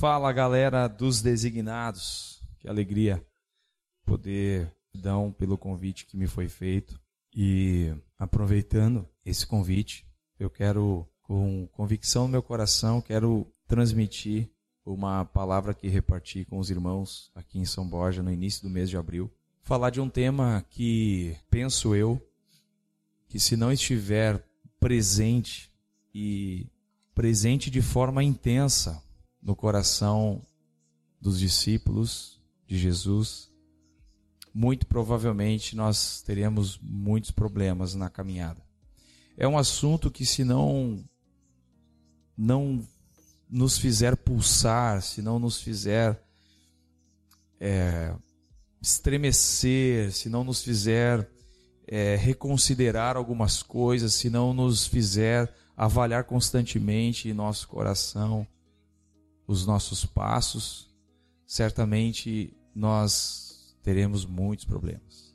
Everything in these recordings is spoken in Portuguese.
Fala galera dos designados, que alegria poder dar pelo convite que me foi feito e aproveitando esse convite, eu quero com convicção no meu coração, quero transmitir uma palavra que reparti com os irmãos aqui em São Borja no início do mês de abril. Falar de um tema que penso eu que se não estiver presente e presente de forma intensa no coração dos discípulos de Jesus, muito provavelmente nós teremos muitos problemas na caminhada. É um assunto que se não não nos fizer pulsar, se não nos fizer é, estremecer, se não nos fizer é, reconsiderar algumas coisas, se não nos fizer avaliar constantemente em nosso coração os nossos passos, certamente nós teremos muitos problemas.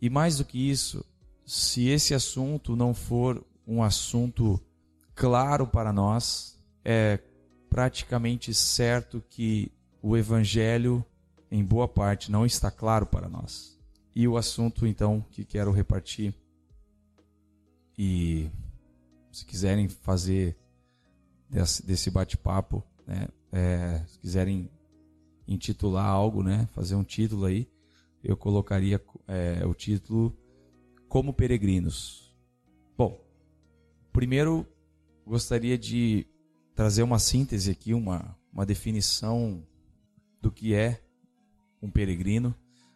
E mais do que isso, se esse assunto não for um assunto claro para nós, é praticamente certo que o Evangelho, em boa parte, não está claro para nós. E o assunto, então, que quero repartir, e se quiserem fazer desse, desse bate-papo, né, é, se quiserem intitular algo, né, fazer um título aí, eu colocaria é, o título Como Peregrinos. Bom, primeiro gostaria de trazer uma síntese aqui, uma, uma definição do que é um peregrino.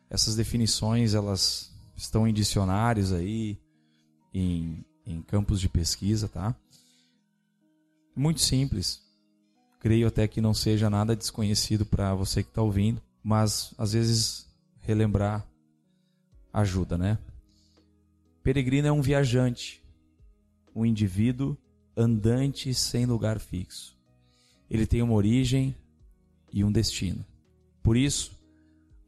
Essas definições elas estão em dicionários aí, em, em campos de pesquisa, tá? Muito simples. Creio até que não seja nada desconhecido para você que está ouvindo, mas às vezes relembrar ajuda, né? Peregrino é um viajante, um indivíduo andante sem lugar fixo. Ele tem uma origem e um destino. Por isso,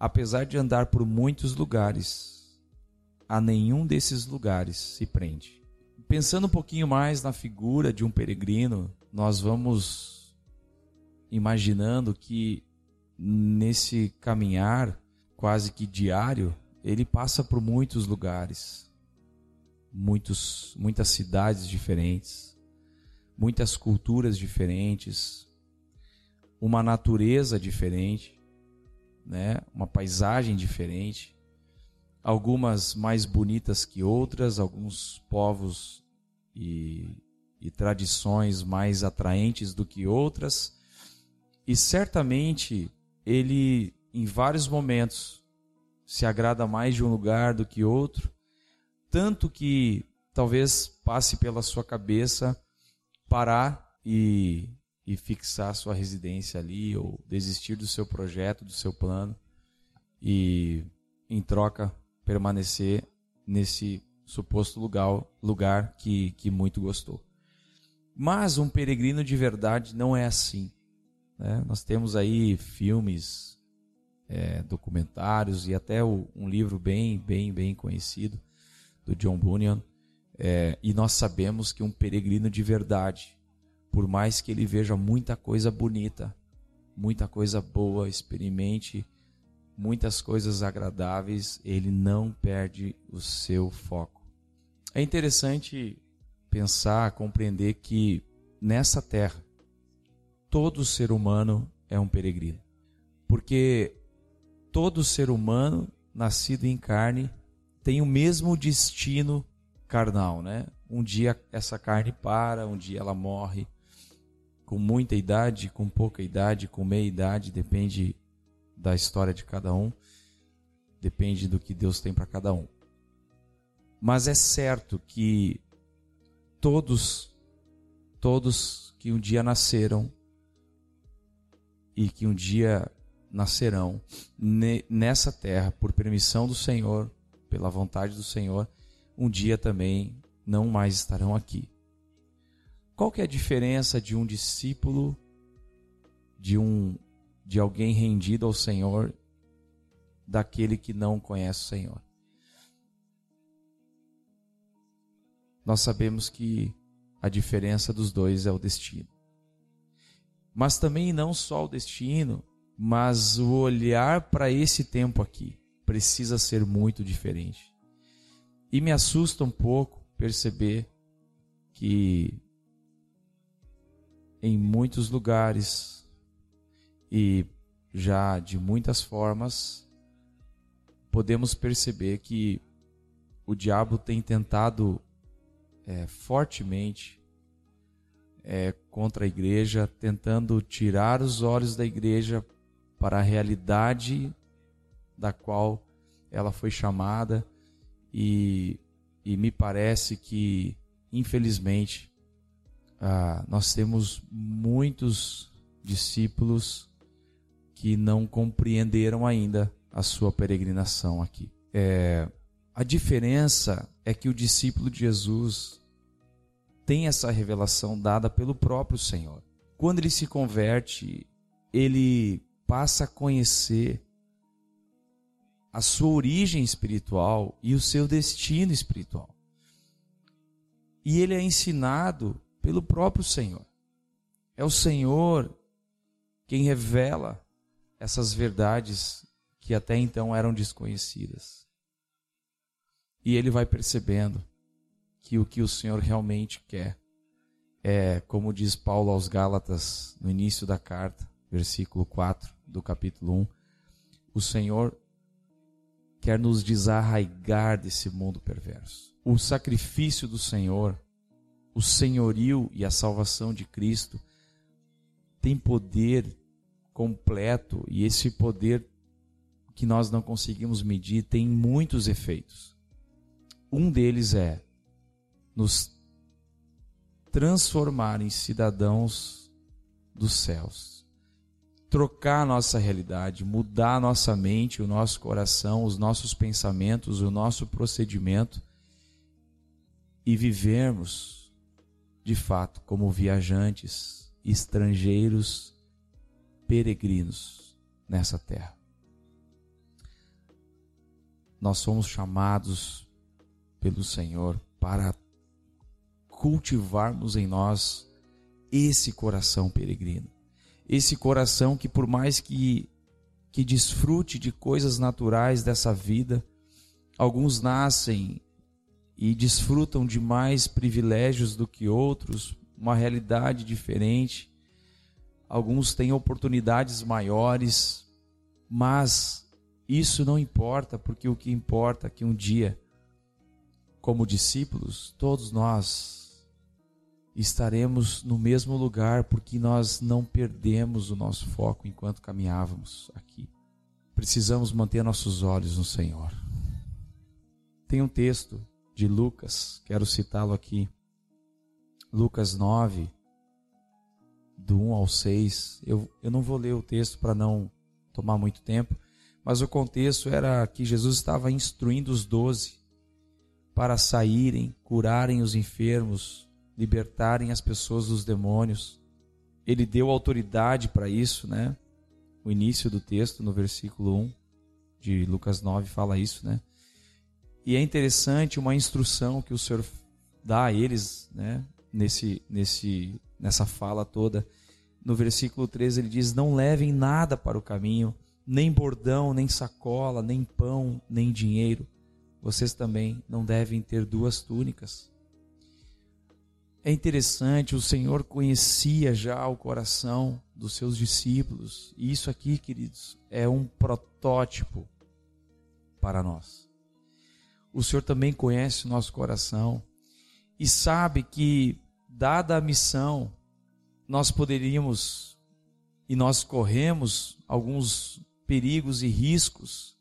apesar de andar por muitos lugares, a nenhum desses lugares se prende. Pensando um pouquinho mais na figura de um peregrino, nós vamos imaginando que nesse caminhar quase que diário, ele passa por muitos lugares, muitos, muitas cidades diferentes muitas culturas diferentes, uma natureza diferente, né? uma paisagem diferente, algumas mais bonitas que outras, alguns povos e, e tradições mais atraentes do que outras, e certamente ele, em vários momentos, se agrada mais de um lugar do que outro, tanto que talvez passe pela sua cabeça parar e, e fixar sua residência ali, ou desistir do seu projeto, do seu plano, e em troca permanecer nesse suposto lugar, lugar que, que muito gostou. Mas um peregrino de verdade não é assim. Né? Nós temos aí filmes, é, documentários e até o, um livro bem, bem, bem conhecido do John Bunyan, é, e nós sabemos que um peregrino de verdade, por mais que ele veja muita coisa bonita, muita coisa boa, experimente muitas coisas agradáveis, ele não perde o seu foco. É interessante pensar, compreender que nessa terra todo ser humano é um peregrino. Porque todo ser humano nascido em carne tem o mesmo destino carnal, né? Um dia essa carne para, um dia ela morre. Com muita idade, com pouca idade, com meia idade, depende da história de cada um, depende do que Deus tem para cada um. Mas é certo que todos, todos que um dia nasceram e que um dia nascerão nessa terra por permissão do Senhor, pela vontade do Senhor, um dia também não mais estarão aqui. Qual que é a diferença de um discípulo, de um de alguém rendido ao Senhor, daquele que não conhece o Senhor? Nós sabemos que a diferença dos dois é o destino. mas também não só o destino, mas o olhar para esse tempo aqui precisa ser muito diferente. E me assusta um pouco perceber que em muitos lugares e já de muitas formas podemos perceber que o diabo tem tentado é, fortemente é, contra a igreja, tentando tirar os olhos da igreja para a realidade da qual ela foi chamada e, e me parece que, infelizmente, ah, nós temos muitos discípulos que não compreenderam ainda a sua peregrinação aqui. É, a diferença é que o discípulo de Jesus tem essa revelação dada pelo próprio Senhor. Quando ele se converte, ele passa a conhecer a sua origem espiritual e o seu destino espiritual. E ele é ensinado pelo próprio Senhor. É o Senhor quem revela essas verdades que até então eram desconhecidas. E ele vai percebendo que o que o Senhor realmente quer é, como diz Paulo aos Gálatas no início da carta, versículo 4 do capítulo 1, o Senhor quer nos desarraigar desse mundo perverso. O sacrifício do Senhor, o senhorio e a salvação de Cristo tem poder completo e esse poder que nós não conseguimos medir tem muitos efeitos. Um deles é nos transformar em cidadãos dos céus. Trocar a nossa realidade, mudar a nossa mente, o nosso coração, os nossos pensamentos, o nosso procedimento e vivermos de fato como viajantes, estrangeiros, peregrinos nessa terra. Nós somos chamados pelo Senhor para cultivarmos em nós esse coração peregrino. Esse coração que, por mais que, que desfrute de coisas naturais dessa vida, alguns nascem e desfrutam de mais privilégios do que outros, uma realidade diferente. Alguns têm oportunidades maiores, mas isso não importa, porque o que importa é que um dia, como discípulos, todos nós estaremos no mesmo lugar porque nós não perdemos o nosso foco enquanto caminhávamos aqui. Precisamos manter nossos olhos no Senhor. Tem um texto de Lucas, quero citá-lo aqui. Lucas 9, do 1 ao 6. Eu, eu não vou ler o texto para não tomar muito tempo, mas o contexto era que Jesus estava instruindo os doze para saírem, curarem os enfermos, libertarem as pessoas dos demônios. Ele deu autoridade para isso, né? O início do texto, no versículo 1 de Lucas 9, fala isso, né? E é interessante uma instrução que o Senhor dá a eles, né? Nesse, nesse, nessa fala toda. No versículo 13 ele diz: Não levem nada para o caminho, nem bordão, nem sacola, nem pão, nem dinheiro. Vocês também não devem ter duas túnicas é interessante, o Senhor conhecia já o coração dos seus discípulos, e isso aqui, queridos, é um protótipo para nós. O Senhor também conhece o nosso coração e sabe que, dada a missão, nós poderíamos e nós corremos alguns perigos e riscos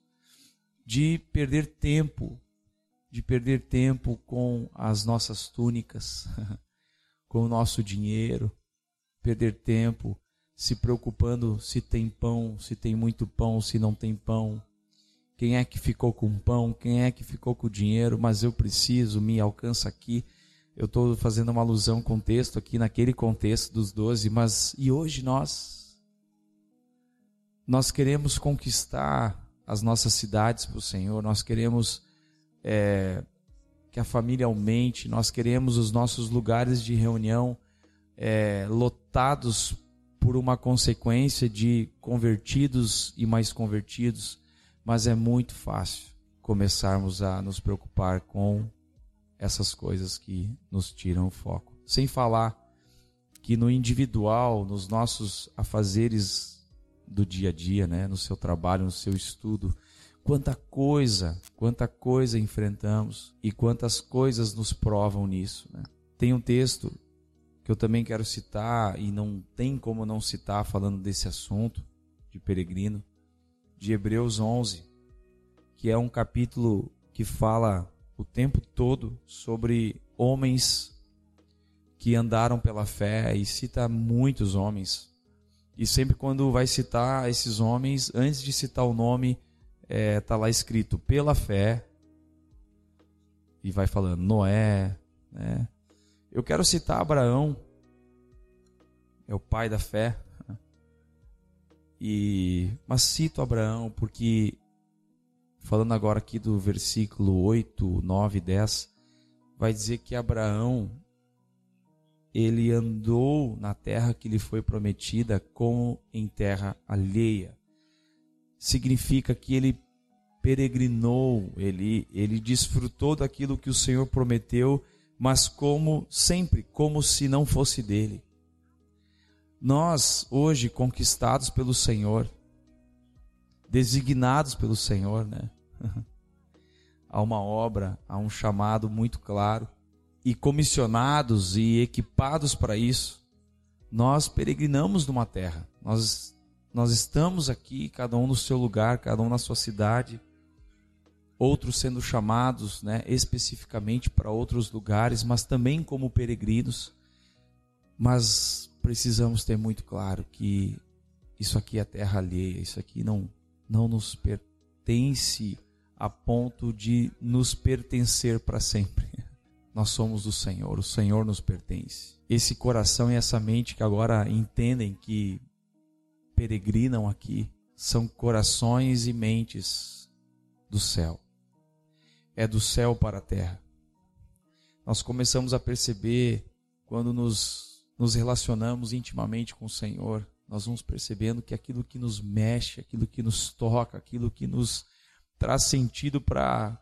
de perder tempo, de perder tempo com as nossas túnicas. com o nosso dinheiro, perder tempo se preocupando se tem pão, se tem muito pão, se não tem pão. Quem é que ficou com pão? Quem é que ficou com dinheiro? Mas eu preciso, me alcança aqui. Eu estou fazendo uma alusão com o texto aqui, naquele contexto dos doze, mas e hoje nós? Nós queremos conquistar as nossas cidades para o Senhor, nós queremos é, que a família aumente, nós queremos os nossos lugares de reunião é, lotados por uma consequência de convertidos e mais convertidos, mas é muito fácil começarmos a nos preocupar com essas coisas que nos tiram o foco. Sem falar que no individual, nos nossos afazeres do dia a dia, né, no seu trabalho, no seu estudo, quanta coisa, quanta coisa enfrentamos e quantas coisas nos provam nisso. Né? Tem um texto que eu também quero citar e não tem como não citar falando desse assunto de peregrino, de Hebreus 11, que é um capítulo que fala o tempo todo sobre homens que andaram pela fé e cita muitos homens. E sempre quando vai citar esses homens, antes de citar o nome, é, tá lá escrito pela fé e vai falando Noé, né? Eu quero citar Abraão, é o pai da fé. E mas cito Abraão porque falando agora aqui do versículo 8, 9 e 10, vai dizer que Abraão ele andou na terra que lhe foi prometida como em terra alheia. Significa que ele peregrinou, ele, ele desfrutou daquilo que o Senhor prometeu, mas como sempre, como se não fosse dele. Nós, hoje, conquistados pelo Senhor, designados pelo Senhor, né? há uma obra, há um chamado muito claro e comissionados e equipados para isso, nós peregrinamos numa terra. Nós nós estamos aqui, cada um no seu lugar, cada um na sua cidade, outros sendo chamados, né, especificamente para outros lugares, mas também como peregrinos. Mas precisamos ter muito claro que isso aqui é terra alheia, isso aqui não não nos pertence a ponto de nos pertencer para sempre. Nós somos do Senhor, o Senhor nos pertence. Esse coração e essa mente que agora entendem que peregrinam aqui são corações e mentes do céu. É do céu para a terra. Nós começamos a perceber quando nos, nos relacionamos intimamente com o Senhor, nós vamos percebendo que aquilo que nos mexe, aquilo que nos toca, aquilo que nos traz sentido para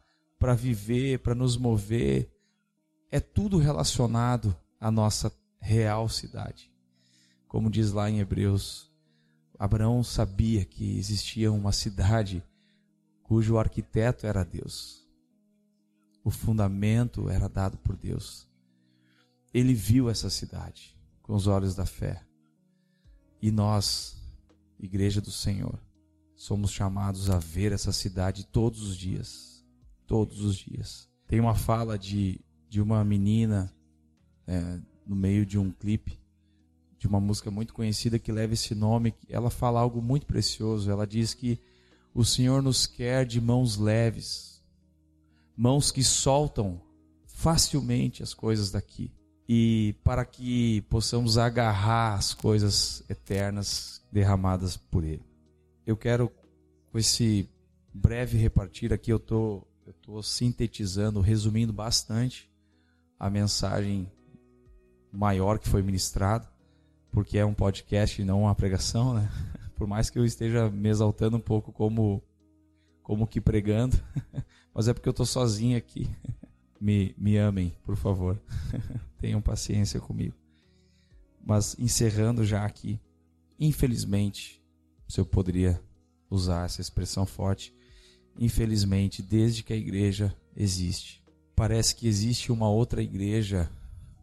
viver, para nos mover, é tudo relacionado à nossa real cidade. Como diz lá em Hebreus, Abraão sabia que existia uma cidade cujo arquiteto era Deus. O fundamento era dado por Deus. Ele viu essa cidade com os olhos da fé. E nós, Igreja do Senhor, somos chamados a ver essa cidade todos os dias. Todos os dias. Tem uma fala de, de uma menina é, no meio de um clipe de uma música muito conhecida que leva esse nome. Ela fala algo muito precioso. Ela diz que o Senhor nos quer de mãos leves, mãos que soltam facilmente as coisas daqui e para que possamos agarrar as coisas eternas derramadas por Ele. Eu quero, com esse breve repartir aqui, eu tô, estou tô sintetizando, resumindo bastante a mensagem maior que foi ministrada, porque é um podcast e não uma pregação, né? Por mais que eu esteja me exaltando um pouco como, como que pregando, mas é porque eu estou sozinho aqui me, me amem, por favor. Tenham paciência comigo. Mas encerrando já aqui, infelizmente, se eu poderia usar essa expressão forte, infelizmente, desde que a igreja existe, parece que existe uma outra igreja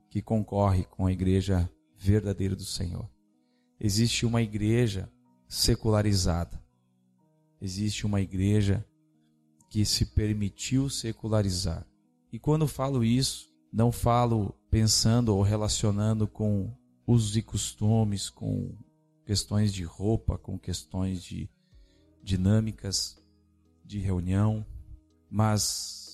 que concorre com a igreja verdadeira do Senhor. Existe uma igreja secularizada. Existe uma igreja que se permitiu secularizar e quando falo isso, não falo pensando ou relacionando com usos e costumes, com questões de roupa, com questões de dinâmicas de reunião, mas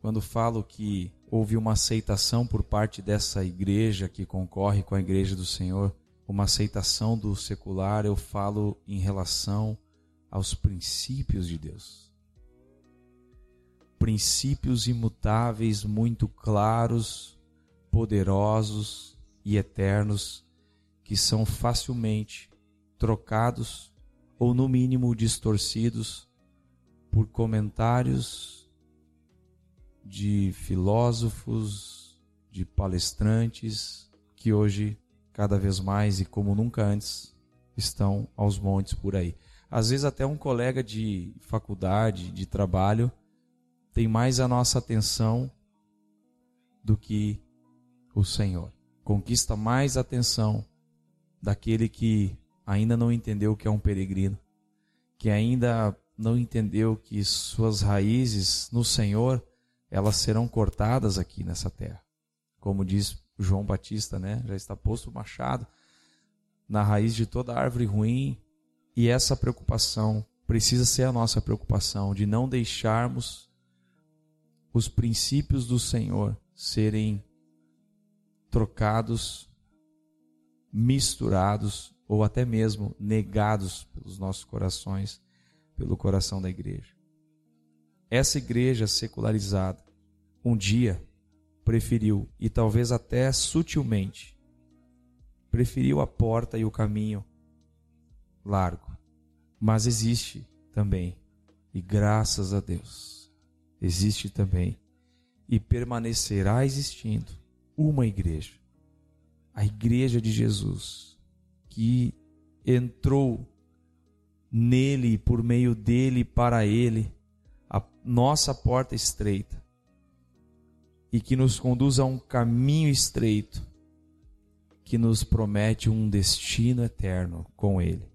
quando falo que houve uma aceitação por parte dessa igreja que concorre com a igreja do Senhor, uma aceitação do secular, eu falo em relação aos princípios de Deus. Princípios imutáveis, muito claros, poderosos e eternos que são facilmente trocados ou, no mínimo, distorcidos por comentários de filósofos, de palestrantes, que hoje, cada vez mais e como nunca antes, estão aos montes por aí. Às vezes, até um colega de faculdade, de trabalho, tem mais a nossa atenção do que o Senhor. Conquista mais atenção daquele que ainda não entendeu que é um peregrino, que ainda não entendeu que suas raízes no Senhor, elas serão cortadas aqui nessa terra. Como diz João Batista, né? Já está posto o machado na raiz de toda árvore ruim, e essa preocupação precisa ser a nossa preocupação de não deixarmos os princípios do Senhor serem trocados misturados ou até mesmo negados pelos nossos corações, pelo coração da igreja. Essa igreja secularizada, um dia preferiu, e talvez até sutilmente, preferiu a porta e o caminho largo. Mas existe também, e graças a Deus, existe também, e permanecerá existindo, uma igreja a igreja de Jesus, que entrou nele, por meio dele, para ele, nossa porta estreita, e que nos conduz a um caminho estreito, que nos promete um destino eterno com ele.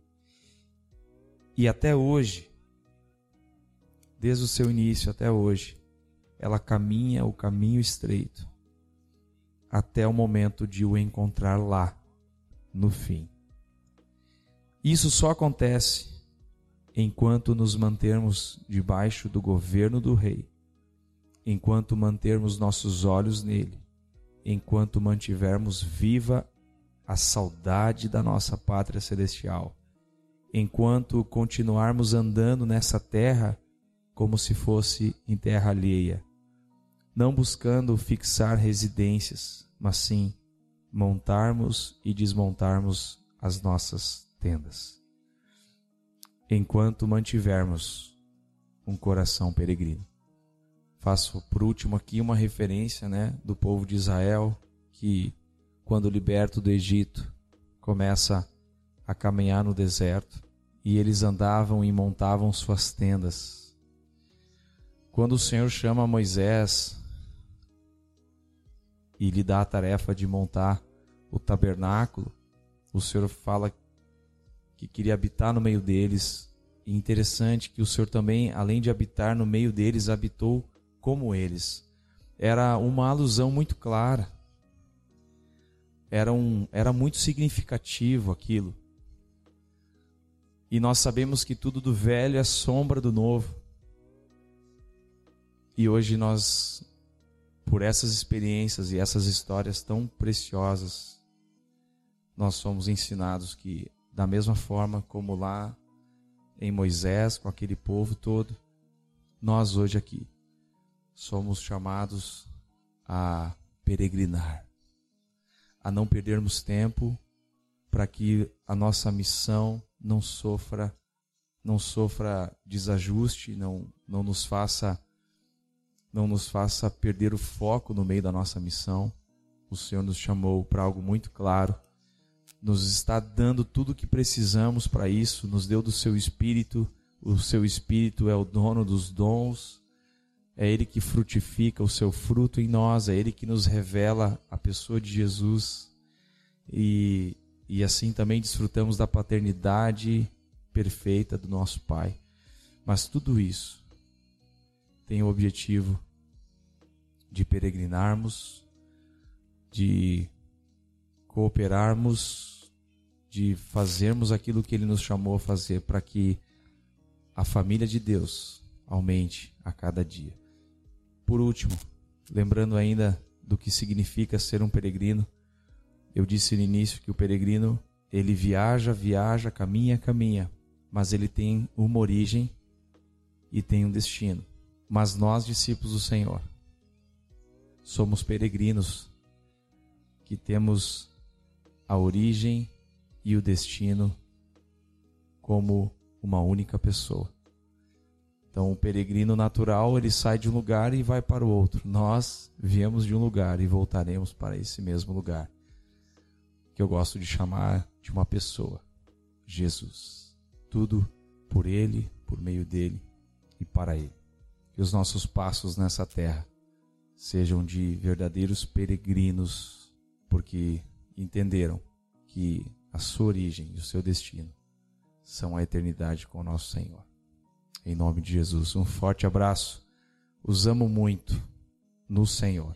E até hoje, desde o seu início até hoje, ela caminha o caminho estreito até o momento de o encontrar lá, no fim. Isso só acontece enquanto nos mantermos debaixo do governo do Rei, enquanto mantermos nossos olhos nele, enquanto mantivermos viva a saudade da nossa pátria celestial, enquanto continuarmos andando nessa terra como se fosse em terra alheia, não buscando fixar residências, mas sim montarmos e desmontarmos as nossas tendas. Enquanto mantivermos um coração peregrino. Faço por último aqui uma referência, né, do povo de Israel que quando liberto do Egito começa a caminhar no deserto e eles andavam e montavam suas tendas. Quando o Senhor chama Moisés e lhe dá a tarefa de montar o tabernáculo, o Senhor fala que queria habitar no meio deles. E interessante que o Senhor também, além de habitar no meio deles, habitou como eles. Era uma alusão muito clara. Era, um, era muito significativo aquilo. E nós sabemos que tudo do velho é sombra do novo. E hoje nós por essas experiências e essas histórias tão preciosas, nós somos ensinados que, da mesma forma como lá em Moisés, com aquele povo todo, nós hoje aqui somos chamados a peregrinar, a não perdermos tempo para que a nossa missão não sofra não sofra desajuste, não não nos faça não nos faça perder o foco no meio da nossa missão. O Senhor nos chamou para algo muito claro, nos está dando tudo o que precisamos para isso, nos deu do seu espírito. O seu espírito é o dono dos dons, é ele que frutifica o seu fruto em nós, é ele que nos revela a pessoa de Jesus. E, e assim também desfrutamos da paternidade perfeita do nosso Pai. Mas tudo isso tem o objetivo de peregrinarmos, de cooperarmos, de fazermos aquilo que Ele nos chamou a fazer para que a família de Deus aumente a cada dia. Por último, lembrando ainda do que significa ser um peregrino, eu disse no início que o peregrino ele viaja, viaja, caminha, caminha, mas ele tem uma origem e tem um destino. Mas nós, discípulos do Senhor, somos peregrinos que temos a origem e o destino como uma única pessoa. Então, o peregrino natural, ele sai de um lugar e vai para o outro. Nós viemos de um lugar e voltaremos para esse mesmo lugar. Que eu gosto de chamar de uma pessoa, Jesus. Tudo por ele, por meio dele e para ele. Que os nossos passos nessa terra sejam de verdadeiros peregrinos, porque entenderam que a sua origem e o seu destino são a eternidade com o nosso Senhor. Em nome de Jesus, um forte abraço. Os amo muito no Senhor.